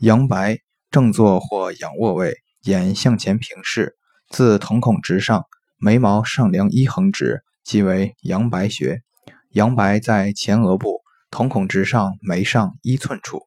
阳白，正坐或仰卧位，眼向前平视，自瞳孔直上，眉毛上梁一横直，即为阳白穴。阳白在前额部，瞳孔直上，眉上一寸处。